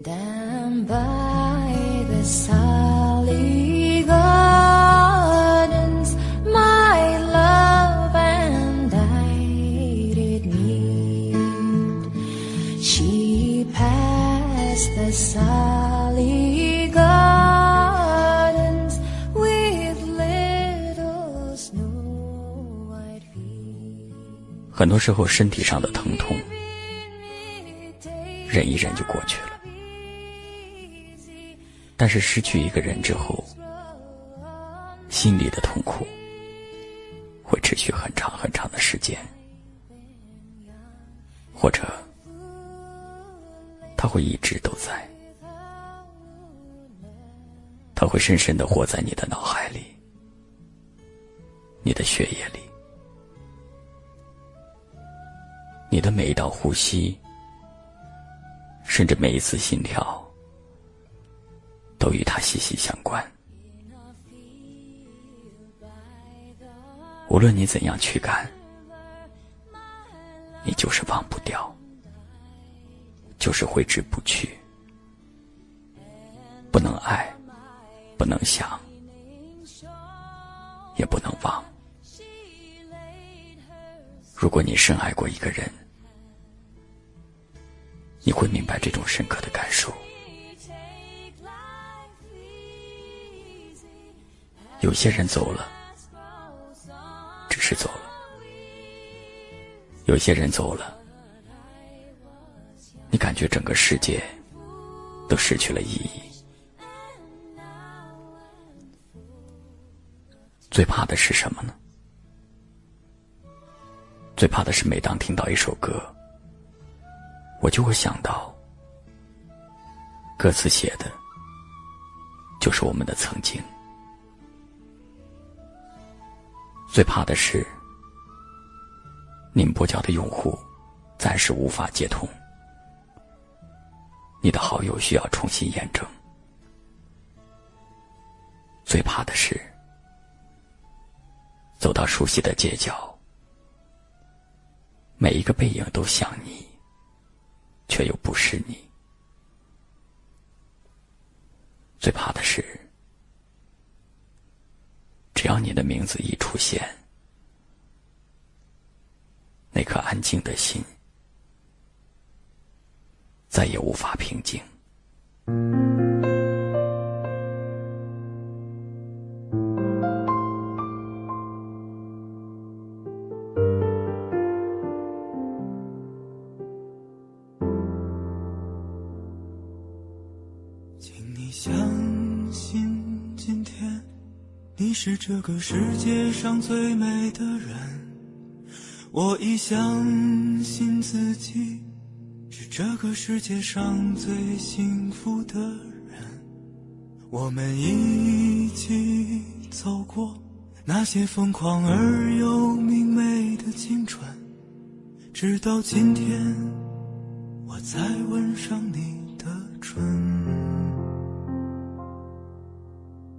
Down by the Sally Gardens, my love and I did meet. She passed the Sally Gardens with little snow white feet. 很多时候，身体上的疼痛，忍一忍就过去了。但是失去一个人之后，心里的痛苦会持续很长很长的时间，或者他会一直都在，他会深深的活在你的脑海里、你的血液里、你的每一道呼吸，甚至每一次心跳。都与他息息相关。无论你怎样驱赶，你就是忘不掉，就是挥之不去。不能爱，不能想，也不能忘。如果你深爱过一个人，你会明白这种深刻的感受。有些人走了，只是走了；有些人走了，你感觉整个世界都失去了意义。最怕的是什么呢？最怕的是每当听到一首歌，我就会想到，歌词写的就是我们的曾经。最怕的是，宁波角的用户暂时无法接通，你的好友需要重新验证。最怕的是，走到熟悉的街角，每一个背影都像你，却又不是你。最怕的是。当你的名字一出现，那颗安静的心再也无法平静。请你相信。你是这个世界上最美的人，我已相信自己是这个世界上最幸福的人。我们一起走过那些疯狂而又明媚的青春，直到今天，我才吻上你的唇。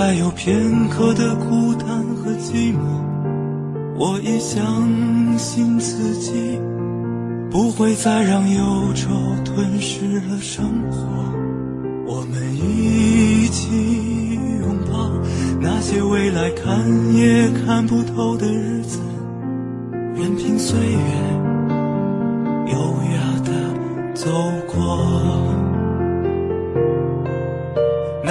再有片刻的孤单和寂寞，我已相信自己不会再让忧愁吞噬了生活。我们一起拥抱那些未来看也看不透的日子，任凭岁月优雅的走过。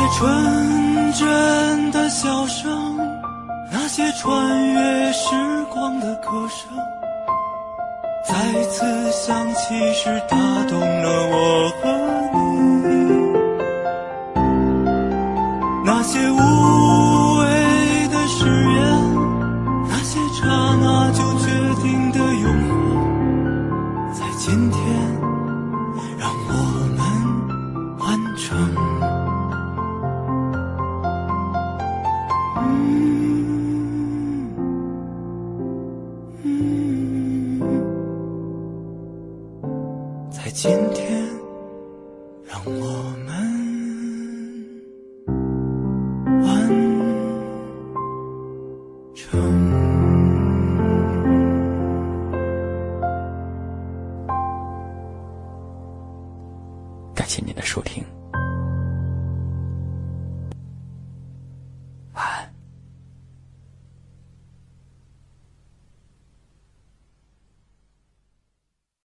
那些纯真的笑声，那些穿越时光的歌声，再次响起时打动了我在今天让我们。完成。感谢您的收听。